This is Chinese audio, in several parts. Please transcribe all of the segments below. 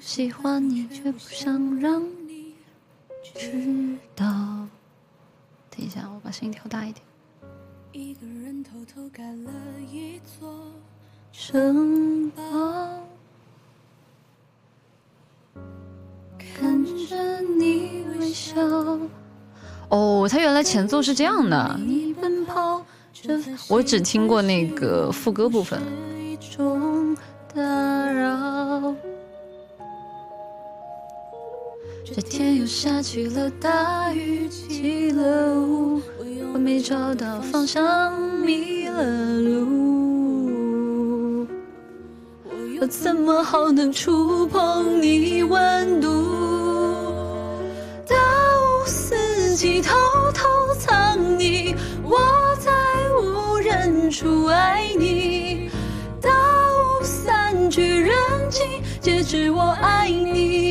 喜欢你，却不想让你知道。等一下，我把声音调大一点。一个人偷偷盖了一座城堡，看着你微笑。哦，他原来前奏是这样的。你奔跑着，我只听过那个副歌部分。打扰。这天又下起了大雨，起了雾，我没找到方向，迷了路。我怎么好能触碰你温度？到四季偷偷藏你，我在无人处爱你。到散去人静，皆知我爱你。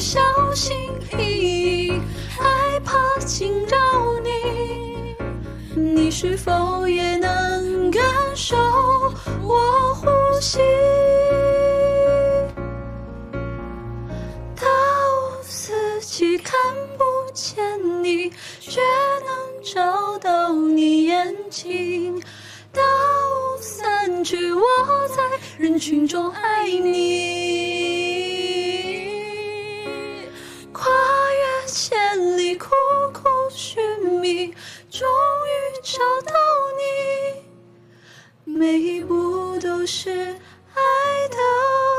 小心翼翼，害怕惊扰你。你是否也能感受我呼吸？到四季看不见你，却能找到你眼睛。到散去，我在人群中爱你。找到你。每一步都是爱的。